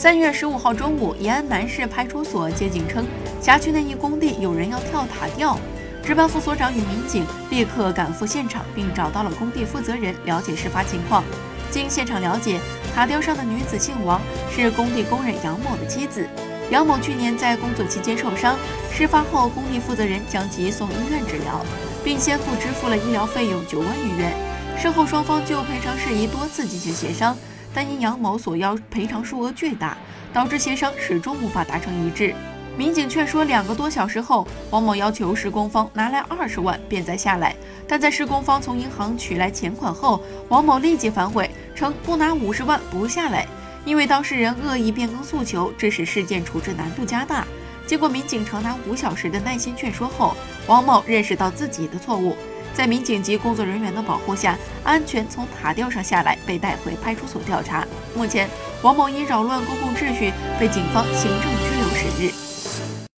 三月十五号中午，延安南市派出所接警称，辖区内一工地有人要跳塔吊。值班副所长与民警立刻赶赴现场，并找到了工地负责人了解事发情况。经现场了解，塔吊上的女子姓王，是工地工人杨某的妻子。杨某去年在工作期间受伤，事发后工地负责人将其送医院治疗，并先后支付了医疗费用九万余元。事后双方就赔偿事宜多次进行协商。但因杨某所要赔偿数额巨大，导致协商始终无法达成一致。民警劝说两个多小时后，王某要求施工方拿来二十万便再下来。但在施工方从银行取来钱款后，王某立即反悔，称不拿五十万不下来。因为当事人恶意变更诉求，致使事件处置难度加大。经过民警长达五小时的耐心劝说后，王某认识到自己的错误。在民警及工作人员的保护下，安全从塔吊上下来，被带回派出所调查。目前，王某因扰乱公共秩序被警方行政拘留。